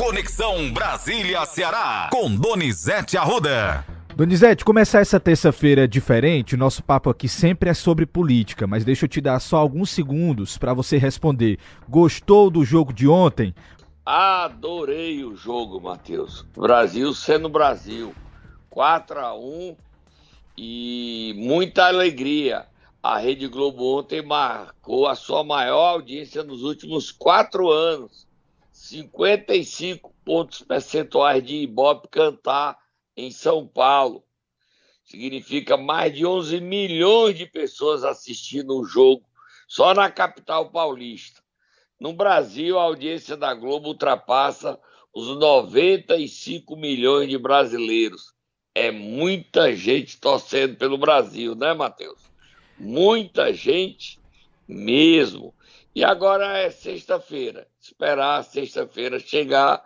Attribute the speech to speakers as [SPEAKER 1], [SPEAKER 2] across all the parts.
[SPEAKER 1] Conexão Brasília-Ceará, com Donizete Arruda.
[SPEAKER 2] Donizete, começar essa terça-feira diferente, nosso papo aqui sempre é sobre política, mas deixa eu te dar só alguns segundos para você responder. Gostou do jogo de ontem?
[SPEAKER 3] Adorei o jogo, Matheus. Brasil sendo Brasil. 4 a 1 e muita alegria. A Rede Globo ontem marcou a sua maior audiência nos últimos quatro anos. 55 pontos percentuais de Ibope cantar em São Paulo. Significa mais de 11 milhões de pessoas assistindo o jogo só na capital paulista. No Brasil, a audiência da Globo ultrapassa os 95 milhões de brasileiros. É muita gente torcendo pelo Brasil, né, Matheus? Muita gente mesmo. E agora é sexta-feira. Esperar sexta-feira chegar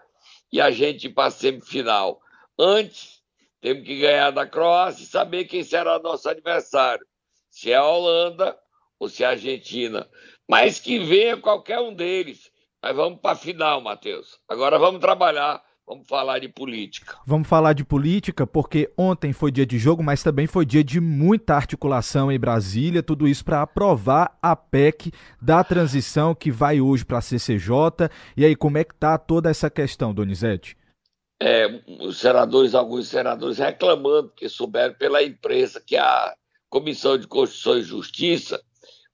[SPEAKER 3] e a gente ir para a semifinal. Antes, temos que ganhar da Croácia e saber quem será nosso adversário. Se é a Holanda ou se é a Argentina. Mas que venha qualquer um deles. Mas vamos para a final, Matheus. Agora vamos trabalhar Vamos falar de política.
[SPEAKER 2] Vamos falar de política, porque ontem foi dia de jogo, mas também foi dia de muita articulação em Brasília, tudo isso para aprovar a PEC da transição que vai hoje para a CCJ. E aí, como é que tá toda essa questão, Donizete?
[SPEAKER 3] É, os senadores, alguns senadores reclamando que souberam pela imprensa que a Comissão de Constituição e Justiça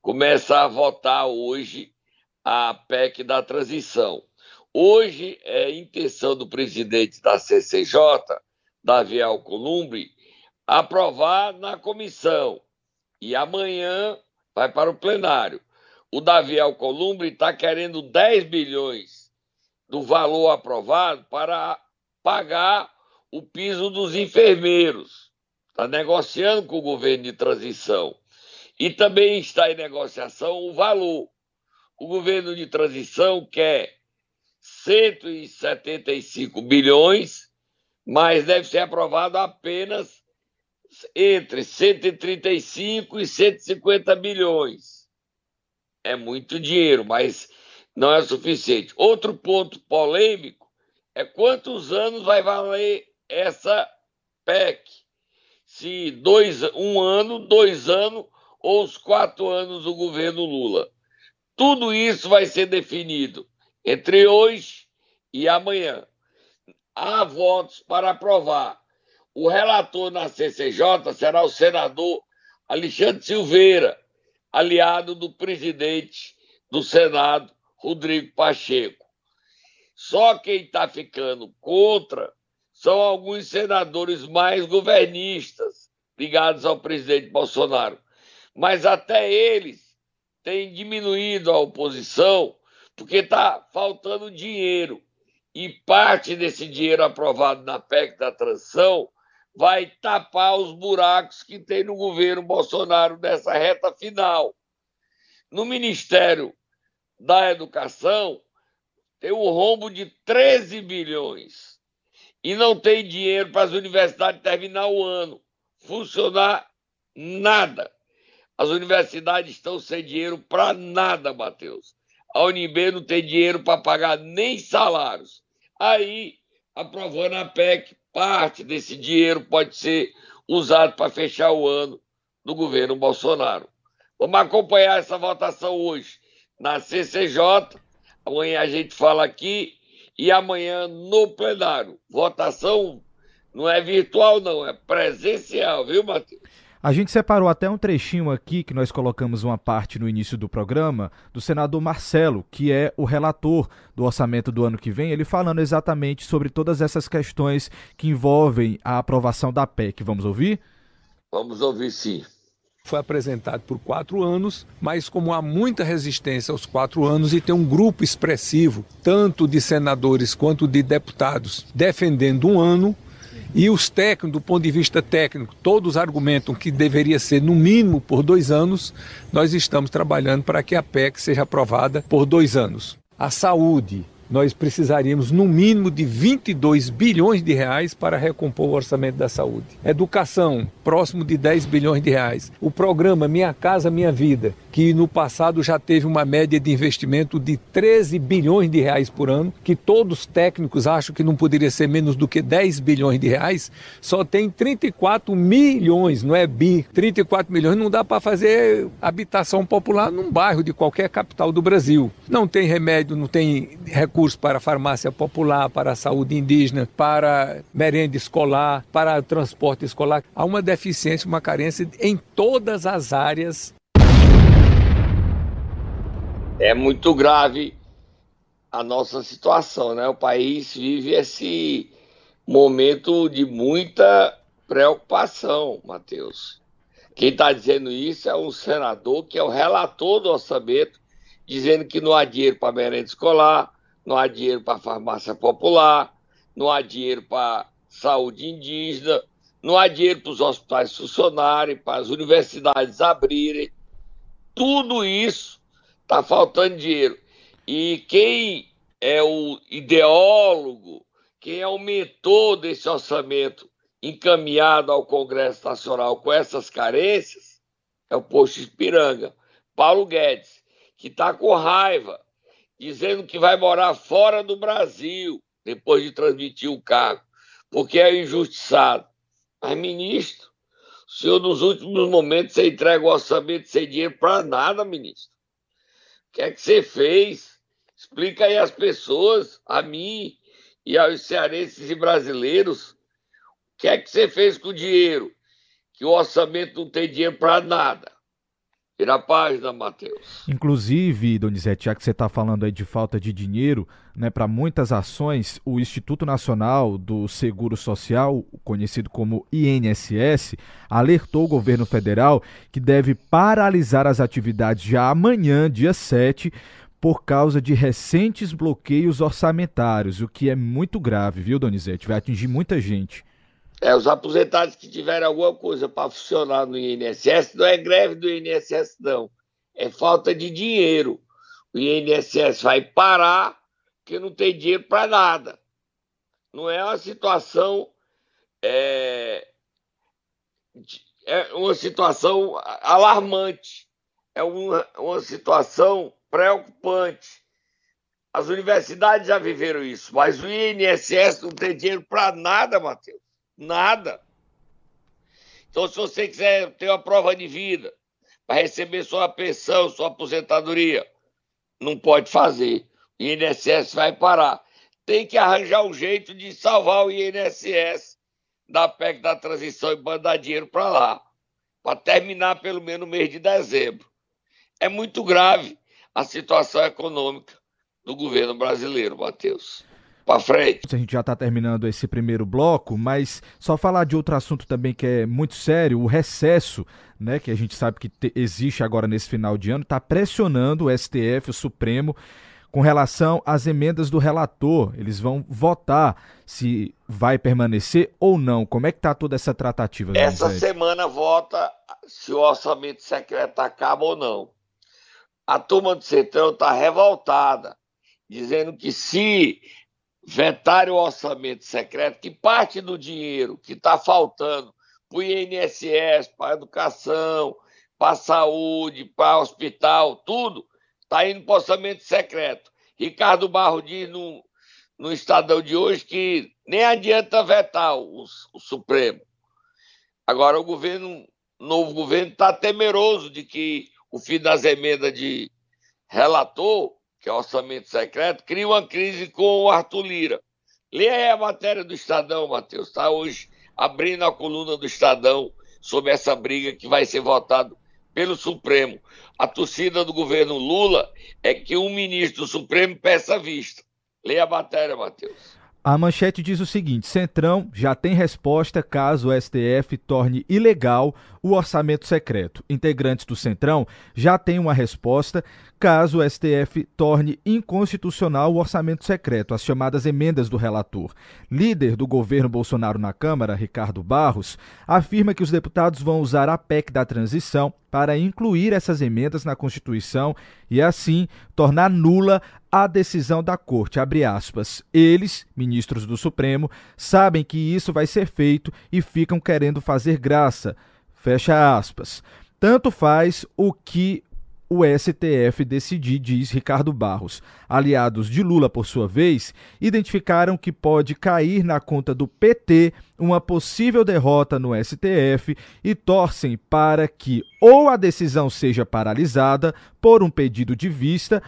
[SPEAKER 3] começa a votar hoje a PEC da transição. Hoje é intenção do presidente da CCJ, Davi Alcolumbre, aprovar na comissão e amanhã vai para o plenário. O Davi Alcolumbre está querendo 10 bilhões do valor aprovado para pagar o piso dos enfermeiros. Está negociando com o governo de transição. E também está em negociação o valor. O governo de transição quer 175 bilhões, mas deve ser aprovado apenas entre 135 e 150 bilhões. É muito dinheiro, mas não é suficiente. Outro ponto polêmico é quantos anos vai valer essa PEC? Se dois, um ano, dois anos ou os quatro anos do governo Lula. Tudo isso vai ser definido entre hoje e amanhã. Há votos para aprovar. O relator na CCJ será o senador Alexandre Silveira, aliado do presidente do Senado, Rodrigo Pacheco. Só quem está ficando contra são alguns senadores mais governistas, ligados ao presidente Bolsonaro. Mas até eles têm diminuído a oposição porque está faltando dinheiro. E parte desse dinheiro aprovado na PEC da transição vai tapar os buracos que tem no governo Bolsonaro nessa reta final. No Ministério da Educação, tem um rombo de 13 bilhões e não tem dinheiro para as universidades terminar o ano, funcionar nada. As universidades estão sem dinheiro para nada, Matheus a UNB não tem dinheiro para pagar nem salários. Aí, aprovando a PEC, parte desse dinheiro pode ser usado para fechar o ano do governo Bolsonaro. Vamos acompanhar essa votação hoje na CCJ. Amanhã a gente fala aqui e amanhã no plenário. Votação não é virtual, não, é presencial, viu, Matheus?
[SPEAKER 2] A gente separou até um trechinho aqui, que nós colocamos uma parte no início do programa, do senador Marcelo, que é o relator do orçamento do ano que vem, ele falando exatamente sobre todas essas questões que envolvem a aprovação da PEC. Vamos ouvir?
[SPEAKER 3] Vamos ouvir sim.
[SPEAKER 4] Foi apresentado por quatro anos, mas como há muita resistência aos quatro anos e tem um grupo expressivo, tanto de senadores quanto de deputados, defendendo um ano, e os técnicos, do ponto de vista técnico, todos argumentam que deveria ser no mínimo por dois anos. Nós estamos trabalhando para que a PEC seja aprovada por dois anos. A saúde, nós precisaríamos no mínimo de 22 bilhões de reais para recompor o orçamento da saúde. Educação, próximo de 10 bilhões de reais. O programa Minha Casa Minha Vida, que no passado já teve uma média de investimento de 13 bilhões de reais por ano, que todos os técnicos acham que não poderia ser menos do que 10 bilhões de reais, só tem 34 milhões, não é bi, 34 milhões não dá para fazer habitação popular num bairro de qualquer capital do Brasil. Não tem remédio, não tem recurso para farmácia popular, para a saúde indígena, para merenda escolar, para transporte escolar. Há uma deficiência, uma carência em todas as áreas
[SPEAKER 3] é muito grave a nossa situação, né? O país vive esse momento de muita preocupação, Matheus. Quem está dizendo isso é um senador que é o relator do orçamento, dizendo que não há dinheiro para merenda escolar, não há dinheiro para farmácia popular, não há dinheiro para saúde indígena, não há dinheiro para os hospitais funcionarem, para as universidades abrirem. Tudo isso Está faltando dinheiro. E quem é o ideólogo, quem é o mentor desse orçamento encaminhado ao Congresso Nacional com essas carências é o posto Espiranga, Paulo Guedes, que está com raiva, dizendo que vai morar fora do Brasil depois de transmitir o cargo, porque é injustiçado. Mas, ministro, o senhor nos últimos momentos você entrega o orçamento sem dinheiro para nada, ministro. O que é que você fez? Explica aí às pessoas, a mim e aos cearenses e brasileiros, o que é que você fez com o dinheiro? Que o orçamento não tem dinheiro para nada. Vira a página, Matheus.
[SPEAKER 2] Inclusive, Donizete, já que você está falando aí de falta de dinheiro, né, para muitas ações, o Instituto Nacional do Seguro Social, conhecido como INSS, alertou o governo federal que deve paralisar as atividades já amanhã, dia 7, por causa de recentes bloqueios orçamentários, o que é muito grave, viu, Donizete? Vai atingir muita gente.
[SPEAKER 3] É, os aposentados que tiverem alguma coisa para funcionar no INSS, não é greve do INSS, não. É falta de dinheiro. O INSS vai parar porque não tem dinheiro para nada. Não é uma situação. É, é uma situação alarmante. É uma, uma situação preocupante. As universidades já viveram isso, mas o INSS não tem dinheiro para nada, Matheus. Nada. Então, se você quiser ter uma prova de vida para receber sua pensão, sua aposentadoria, não pode fazer. O INSS vai parar. Tem que arranjar um jeito de salvar o INSS da PEC da transição e mandar dinheiro para lá, para terminar pelo menos no mês de dezembro. É muito grave a situação econômica do governo brasileiro, Matheus para frente.
[SPEAKER 2] A gente já está terminando esse primeiro bloco, mas só falar de outro assunto também que é muito sério, o recesso, né, que a gente sabe que te, existe agora nesse final de ano, está pressionando o STF, o Supremo, com relação às emendas do relator. Eles vão votar se vai permanecer ou não. Como é que está toda essa tratativa?
[SPEAKER 3] Essa semana vota se o orçamento secreto acaba ou não. A turma do Centrão está revoltada, dizendo que se vetarem o orçamento secreto, que parte do dinheiro que está faltando para o INSS, para a educação, para a saúde, para o hospital, tudo, está indo para o orçamento secreto. Ricardo Barro diz no, no Estadão de hoje que nem adianta vetar o, o Supremo. Agora o governo, o novo governo está temeroso de que o fim das emendas de relator que é orçamento secreto, cria uma crise com o Arthur Lira. Lê aí a matéria do Estadão, Matheus. Está hoje abrindo a coluna do Estadão sobre essa briga que vai ser votado pelo Supremo. A torcida do governo Lula é que um ministro do Supremo peça vista. Lê a matéria, Matheus.
[SPEAKER 2] A manchete diz o seguinte: Centrão já tem resposta caso o STF torne ilegal o orçamento secreto. Integrantes do Centrão já têm uma resposta caso o STF torne inconstitucional o orçamento secreto, as chamadas emendas do relator. Líder do governo Bolsonaro na Câmara, Ricardo Barros, afirma que os deputados vão usar a PEC da transição para incluir essas emendas na Constituição e, assim, tornar nula a decisão da corte, abre aspas. Eles, ministros do Supremo, sabem que isso vai ser feito e ficam querendo fazer graça. Fecha aspas. Tanto faz o que o STF decidir, diz Ricardo Barros. Aliados de Lula, por sua vez, identificaram que pode cair na conta do PT uma possível derrota no STF e torcem para que ou a decisão seja paralisada por um pedido de vista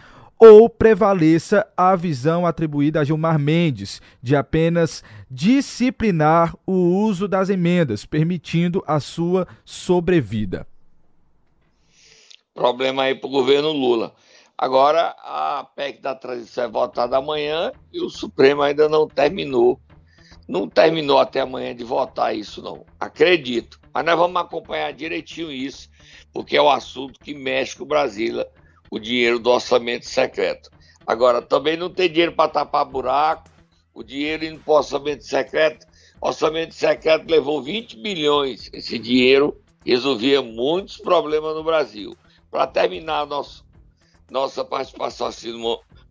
[SPEAKER 2] ou prevaleça a visão atribuída a Gilmar Mendes de apenas disciplinar o uso das emendas, permitindo a sua sobrevida.
[SPEAKER 3] Problema aí para o governo Lula. Agora, a PEC da transição é votada amanhã e o Supremo ainda não terminou. Não terminou até amanhã de votar isso, não. Acredito. Mas nós vamos acompanhar direitinho isso, porque é o assunto que mexe com Brasília, o dinheiro do orçamento secreto. Agora, também não tem dinheiro para tapar buraco, o dinheiro indo para o orçamento secreto. Orçamento secreto levou 20 bilhões. Esse dinheiro resolvia muitos problemas no Brasil. Para terminar nosso, nossa participação assim,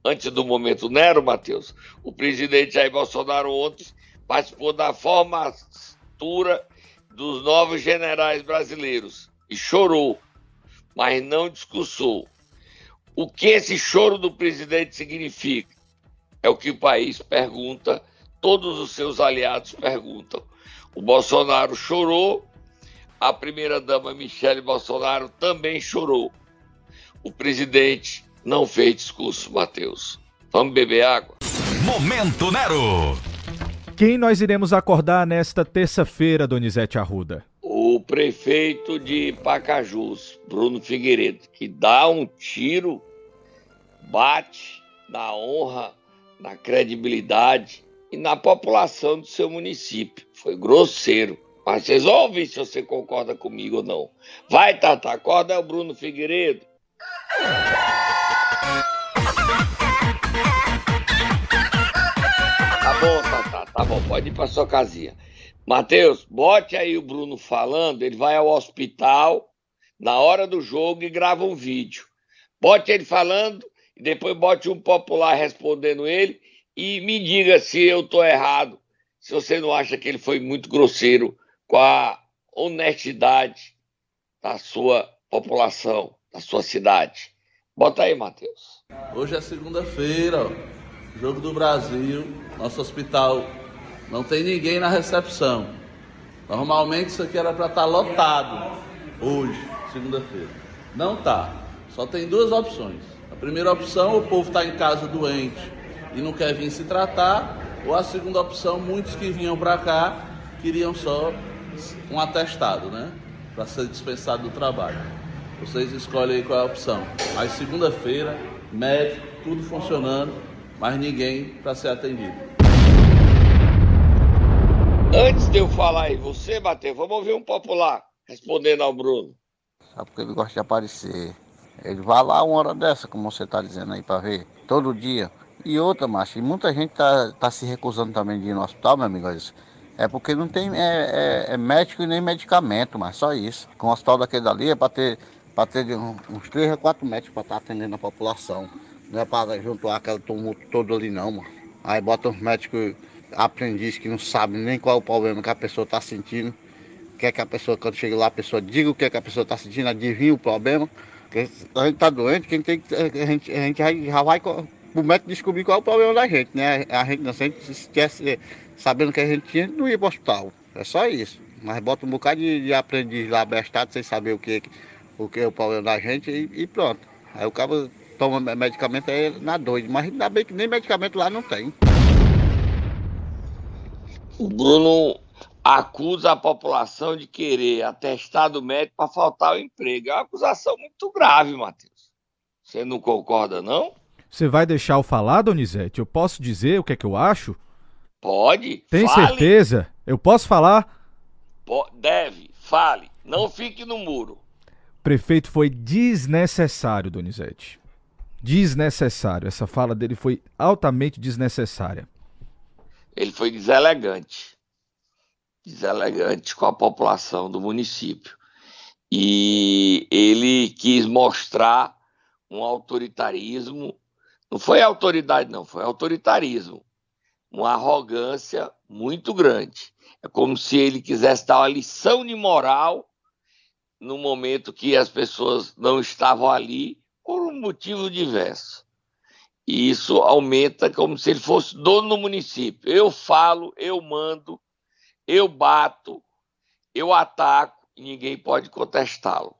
[SPEAKER 3] antes do momento Nero, Matheus, o presidente Jair Bolsonaro ontem participou da formatura dos novos generais brasileiros e chorou, mas não discursou. O que esse choro do presidente significa? É o que o país pergunta, todos os seus aliados perguntam. O Bolsonaro chorou a primeira-dama Michele Bolsonaro também chorou. O presidente não fez discurso, Matheus. Vamos beber água?
[SPEAKER 1] Momento Nero!
[SPEAKER 2] Quem nós iremos acordar nesta terça-feira, Donizete Arruda?
[SPEAKER 3] Prefeito de Pacajus, Bruno Figueiredo, que dá um tiro, bate na honra, na credibilidade e na população do seu município. Foi grosseiro mas vocês vão ouvir se você concorda comigo ou não. Vai, Tata, acorda é o Bruno Figueiredo. Tá bom, Tata, tá bom, pode ir pra sua casinha. Matheus, bote aí o Bruno falando, ele vai ao hospital na hora do jogo e grava um vídeo. Bote ele falando e depois bote um popular respondendo ele e me diga se eu tô errado, se você não acha que ele foi muito grosseiro com a honestidade da sua população, da sua cidade. Bota aí, Matheus.
[SPEAKER 5] Hoje é segunda-feira, jogo do Brasil, nosso hospital não tem ninguém na recepção. Normalmente isso aqui era para estar tá lotado hoje, segunda-feira. Não tá. Só tem duas opções. A primeira opção, o povo está em casa doente e não quer vir se tratar, ou a segunda opção, muitos que vinham para cá queriam só um atestado, né? Para ser dispensado do trabalho. Vocês escolhem aí qual é a opção. Mas segunda-feira, médico, tudo funcionando, mas ninguém para ser atendido.
[SPEAKER 3] Antes de eu falar aí, você, bater, vamos ouvir um popular respondendo ao Bruno.
[SPEAKER 6] Sabe porque ele gosta de aparecer. Ele vai lá uma hora dessa, como você está dizendo aí, para ver, todo dia. E outra, macho, e muita gente tá, tá se recusando também de ir no hospital, meu amigo. É porque não tem é, é, é médico e nem medicamento, mas só isso. Com o hospital daquele dali é para ter, pra ter uns 3 a 4 médicos para estar tá atendendo a população. Não é para juntar aquele tumulto todo ali não, mano. Aí bota os médicos aprendizes que não sabem nem qual é o problema que a pessoa está sentindo. Quer que a pessoa, quando chega lá, a pessoa diga o que, é que a pessoa está sentindo, adivinha o problema. Porque a gente está doente, quem tem a gente, a gente já vai o médico descobrir qual é o problema da gente, né? A gente não sente se esquece sabendo que a gente tinha, não ia para o hospital. É só isso. Mas bota um bocado de, de aprendiz lá bestado sem saber o que, o que é o problema da gente e, e pronto. Aí o cara toma medicamento aí na doide. Mas ainda bem que nem medicamento lá não tem.
[SPEAKER 3] O Bruno acusa a população de querer atestado médico para faltar o emprego. É uma acusação muito grave, Matheus. Você não concorda, não?
[SPEAKER 2] Você vai deixar eu falar, Donizete? Eu posso dizer o que é que eu acho?
[SPEAKER 3] Pode.
[SPEAKER 2] Tem fale. certeza? Eu posso falar?
[SPEAKER 3] Deve, fale. Não fique no muro.
[SPEAKER 2] Prefeito foi desnecessário, Donizete. Desnecessário. Essa fala dele foi altamente desnecessária.
[SPEAKER 3] Ele foi deselegante. Deselegante com a população do município. E ele quis mostrar um autoritarismo Não foi autoridade, não, foi autoritarismo. Uma arrogância muito grande. É como se ele quisesse dar uma lição de moral no momento que as pessoas não estavam ali por um motivo diverso. E isso aumenta como se ele fosse dono do município. Eu falo, eu mando, eu bato, eu ataco e ninguém pode contestá-lo.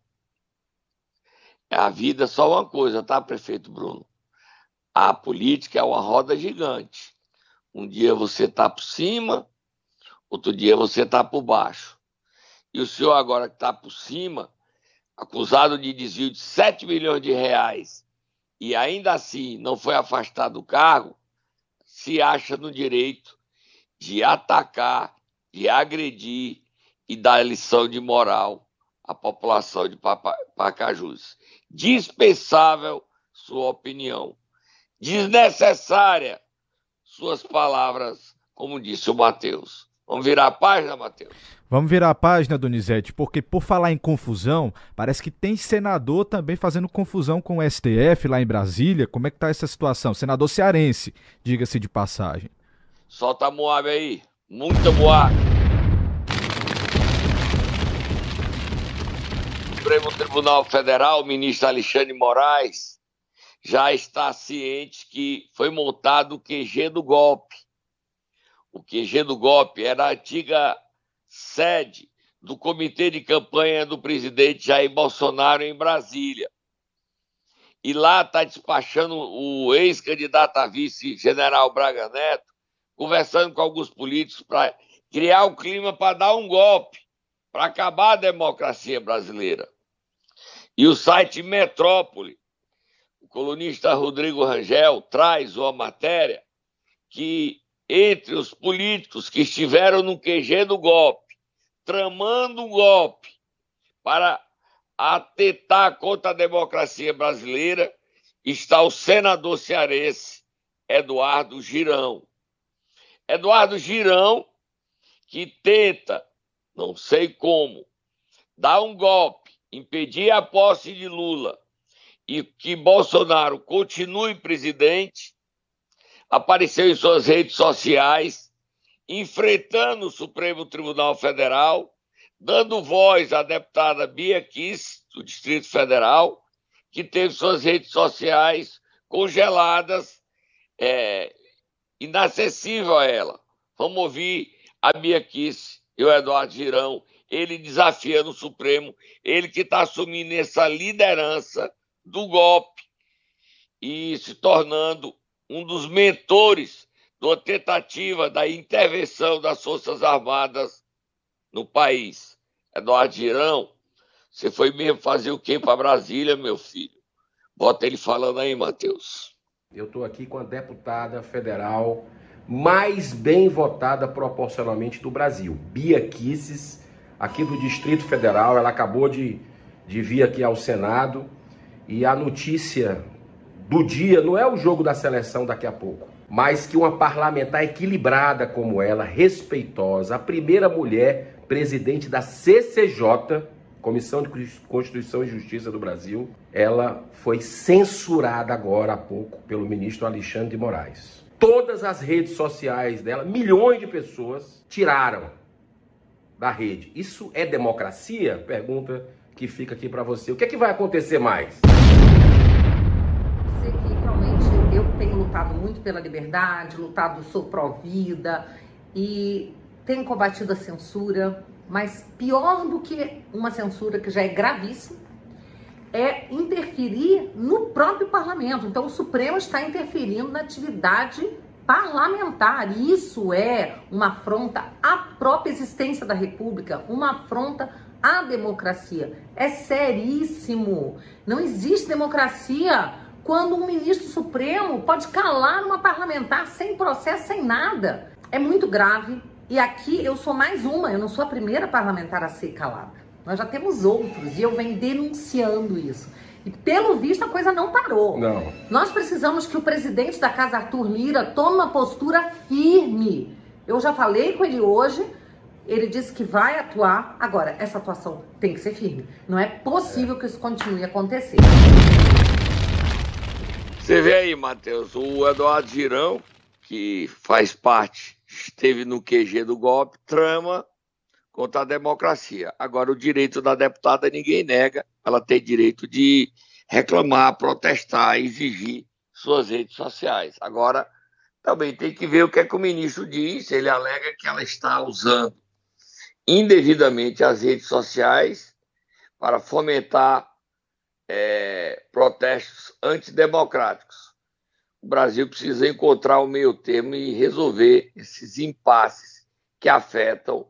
[SPEAKER 3] É a vida só uma coisa, tá, prefeito Bruno? A política é uma roda gigante. Um dia você está por cima, outro dia você está por baixo. E o senhor, agora que está por cima, acusado de desvio de 7 milhões de reais, e ainda assim não foi afastado do cargo, se acha no direito de atacar, de agredir e dar lição de moral à população de Pacajus. Dispensável sua opinião. Desnecessária suas palavras, como disse o Matheus. Vamos virar a página, Matheus?
[SPEAKER 2] Vamos virar a página, Donizete, porque por falar em confusão, parece que tem senador também fazendo confusão com o STF lá em Brasília. Como é que tá essa situação? Senador cearense, diga-se de passagem.
[SPEAKER 3] Solta a Moab aí. Muita Moab. Supremo Tribunal Federal, o ministro Alexandre Moraes, já está ciente que foi montado o QG do golpe. O QG do golpe era a antiga sede do comitê de campanha do presidente Jair Bolsonaro em Brasília. E lá está despachando o ex-candidato a vice-general Braga Neto, conversando com alguns políticos para criar o clima para dar um golpe, para acabar a democracia brasileira. E o site Metrópole colunista Rodrigo Rangel traz uma matéria que, entre os políticos que estiveram no QG do golpe, tramando um golpe para atentar contra a democracia brasileira, está o senador cearense Eduardo Girão. Eduardo Girão, que tenta, não sei como, dar um golpe, impedir a posse de Lula e que Bolsonaro continue presidente, apareceu em suas redes sociais, enfrentando o Supremo Tribunal Federal, dando voz à deputada Bia Kiss, do Distrito Federal, que teve suas redes sociais congeladas, é, inacessível a ela. Vamos ouvir a Bia Kiss e o Eduardo Girão, ele desafiando o Supremo, ele que está assumindo essa liderança do golpe e se tornando um dos mentores da tentativa da intervenção das Forças Armadas no país. Eduardo Girão, você foi mesmo fazer o quê para Brasília, meu filho? Bota ele falando aí, Matheus.
[SPEAKER 7] Eu estou aqui com a deputada federal mais bem votada proporcionalmente do Brasil, Bia Kisses, aqui do Distrito Federal. Ela acabou de, de vir aqui ao Senado e a notícia do dia não é o jogo da seleção daqui a pouco, mas que uma parlamentar equilibrada como ela, respeitosa, a primeira mulher presidente da CCJ, Comissão de Constituição e Justiça do Brasil, ela foi censurada agora há pouco pelo ministro Alexandre de Moraes. Todas as redes sociais dela, milhões de pessoas tiraram da rede. Isso é democracia? Pergunta que fica aqui para você. O que é que vai acontecer mais?
[SPEAKER 8] Sei que realmente eu tenho lutado muito pela liberdade, lutado, sou pró-vida e tenho combatido a censura, mas pior do que uma censura que já é gravíssima é interferir no próprio parlamento. Então, o Supremo está interferindo na atividade parlamentar. Isso é uma afronta à própria existência da República, uma afronta a democracia. É seríssimo. Não existe democracia quando um ministro supremo pode calar uma parlamentar sem processo, sem nada. É muito grave. E aqui eu sou mais uma, eu não sou a primeira parlamentar a ser calada. Nós já temos outros e eu venho denunciando isso. E pelo visto a coisa não parou.
[SPEAKER 7] Não.
[SPEAKER 8] Nós precisamos que o presidente da casa, Arthur Lira, tome uma postura firme. Eu já falei com ele hoje ele disse que vai atuar. Agora, essa atuação tem que ser firme. Não é possível que isso continue a acontecer.
[SPEAKER 3] Você vê aí, Matheus, o Eduardo Girão, que faz parte, esteve no QG do golpe, trama contra a democracia. Agora, o direito da deputada ninguém nega, ela tem direito de reclamar, protestar, exigir suas redes sociais. Agora, também tem que ver o que é que o ministro diz, ele alega que ela está usando indevidamente as redes sociais para fomentar é, protestos antidemocráticos. O Brasil precisa encontrar o meio termo e resolver esses impasses que afetam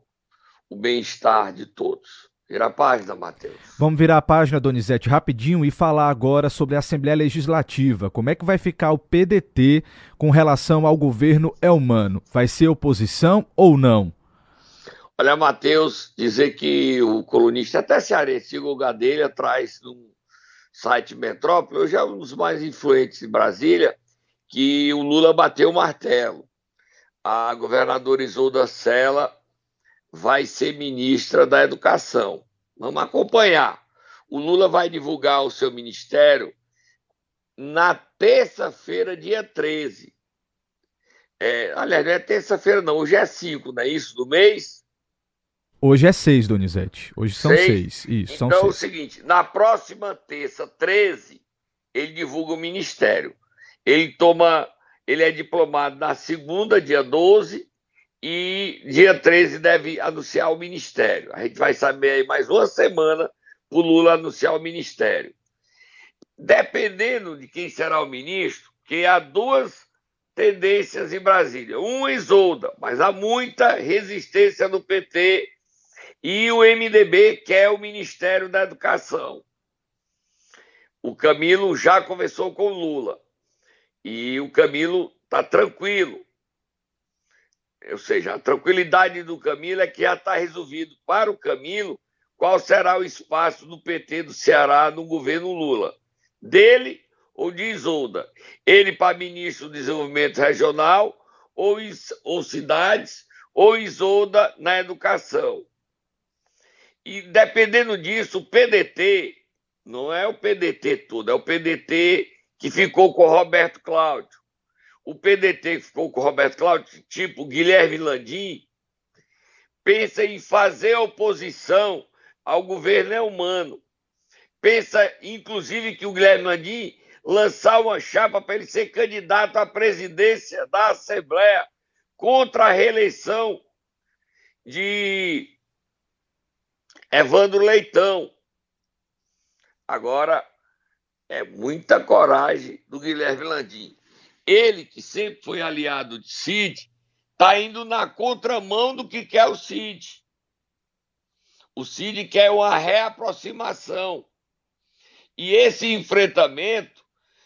[SPEAKER 3] o bem-estar de todos. Vira a página, Matheus.
[SPEAKER 2] Vamos virar a página, Donizete, rapidinho e falar agora sobre a Assembleia Legislativa. Como é que vai ficar o PDT com relação ao governo Elmano? Vai ser oposição ou não?
[SPEAKER 3] Olha, Matheus, dizer que o colunista até cearense, Igor Gadelha, traz no site Metrópole, hoje é um dos mais influentes em Brasília, que o Lula bateu o martelo. A governadora Isolda Sela vai ser ministra da Educação. Vamos acompanhar. O Lula vai divulgar o seu ministério na terça-feira, dia 13. É, aliás, não é terça-feira, não. Hoje é 5, não é isso? Do mês?
[SPEAKER 2] Hoje é 6, Donizete. Hoje são 6. Isso,
[SPEAKER 3] então
[SPEAKER 2] são
[SPEAKER 3] é o seguinte: na próxima terça, 13, ele divulga o ministério. Ele toma. Ele é diplomado na segunda, dia 12, e dia 13 deve anunciar o ministério. A gente vai saber aí mais uma semana para o Lula anunciar o ministério. Dependendo de quem será o ministro, que há duas tendências em Brasília. Uma Isolda, mas há muita resistência no PT e o MDB quer o Ministério da Educação. O Camilo já conversou com o Lula e o Camilo está tranquilo ou seja, a tranquilidade do Camilo é que já está resolvido para o Camilo qual será o espaço do PT do Ceará no governo Lula. Dele ou de Isolda? Ele para ministro do Desenvolvimento Regional ou, ou cidades, ou Isolda na educação. E dependendo disso, o PDT não é o PDT todo, é o PDT que ficou com o Roberto Cláudio o PDT que ficou com o Roberto Cláudio, tipo Guilherme Landim, pensa em fazer oposição ao governo é humano. Pensa, inclusive, que o Guilherme Landim lançar uma chapa para ele ser candidato à presidência da Assembleia contra a reeleição de Evandro Leitão. Agora, é muita coragem do Guilherme Landim. Ele, que sempre foi aliado de Cid, está indo na contramão do que quer o Cid. O Cid quer uma reaproximação. E esse enfrentamento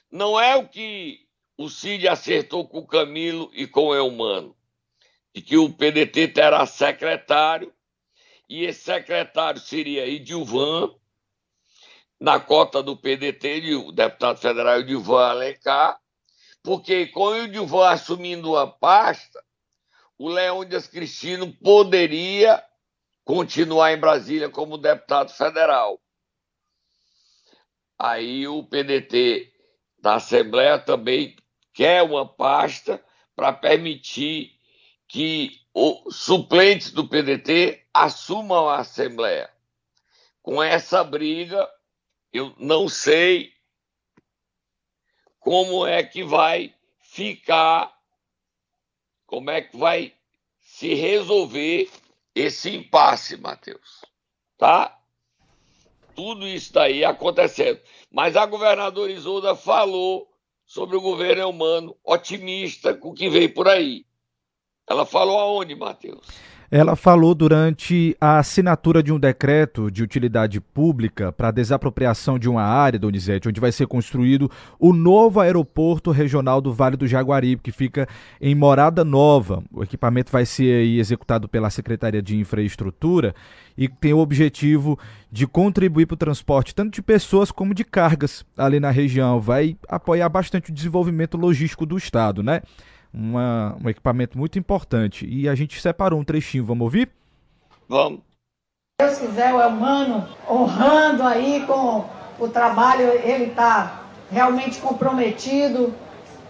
[SPEAKER 3] não é o que o Cid acertou com o Camilo e com o Elmano, de que o PDT terá secretário, e esse secretário seria Edilvan, na cota do PDT, o deputado federal Edilvan Alencar, porque com o Dilvan assumindo a pasta, o Leônidas Cristino poderia continuar em Brasília como deputado federal. Aí o PDT da Assembleia também quer uma pasta para permitir que os suplentes do PDT assumam a Assembleia. Com essa briga, eu não sei como é que vai ficar, como é que vai se resolver esse impasse, Matheus. Tá? Tudo isso daí acontecendo. Mas a governadora Isolda falou sobre o governo humano, otimista com o que veio por aí. Ela falou aonde, Matheus?
[SPEAKER 2] Ela falou durante a assinatura de um decreto de utilidade pública para desapropriação de uma área, Donizete, onde vai ser construído o novo aeroporto regional do Vale do Jaguaribe, que fica em Morada Nova. O equipamento vai ser executado pela Secretaria de Infraestrutura e tem o objetivo de contribuir para o transporte tanto de pessoas como de cargas ali na região. Vai apoiar bastante o desenvolvimento logístico do Estado, né? Uma, um equipamento muito importante. E a gente separou um trechinho, vamos ouvir?
[SPEAKER 3] Vamos.
[SPEAKER 9] Se Deus quiser, o Elmano honrando aí com o trabalho, ele está realmente comprometido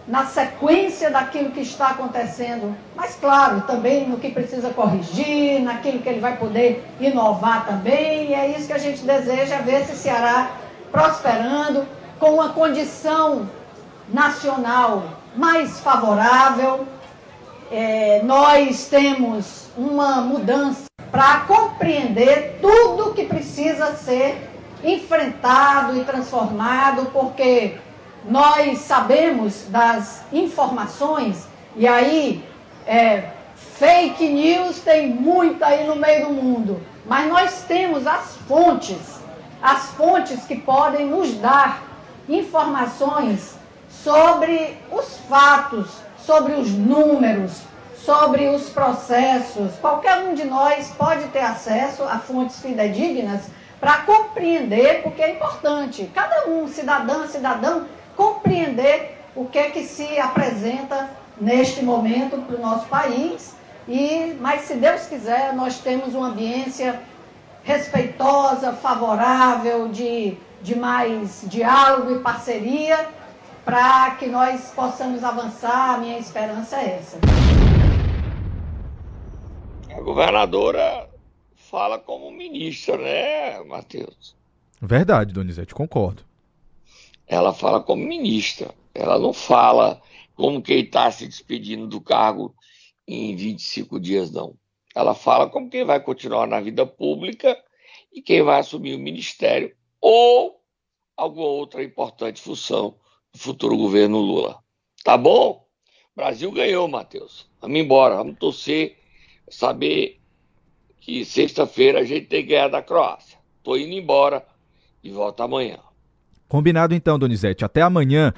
[SPEAKER 9] na sequência daquilo que está acontecendo, mas claro, também no que precisa corrigir, naquilo que ele vai poder inovar também, e é isso que a gente deseja ver esse Ceará prosperando com uma condição nacional mais favorável. É, nós temos uma mudança para compreender tudo que precisa ser enfrentado e transformado, porque nós sabemos das informações, e aí é, fake news tem muita aí no meio do mundo, mas nós temos as fontes, as fontes que podem nos dar informações sobre os fatos, sobre os números, sobre os processos. Qualquer um de nós pode ter acesso a fontes fidedignas para compreender, porque é importante, cada um, cidadã, cidadão, compreender o que é que se apresenta neste momento para o nosso país. E, mas se Deus quiser, nós temos uma ambiência respeitosa, favorável, de, de mais diálogo e parceria, para que nós possamos avançar. A minha esperança é essa.
[SPEAKER 3] A governadora fala como ministra, né, Matheus?
[SPEAKER 2] Verdade, Donizete, concordo
[SPEAKER 3] ela fala como ministra, ela não fala como quem está se despedindo do cargo em 25 dias, não. Ela fala como quem vai continuar na vida pública e quem vai assumir o ministério ou alguma outra importante função futuro governo Lula. Tá bom? Brasil ganhou, Matheus. Vamos embora, vamos torcer, saber que sexta-feira a gente tem guerra da Croácia. Tô indo embora e volto amanhã.
[SPEAKER 2] Combinado então, Donizete. Até amanhã.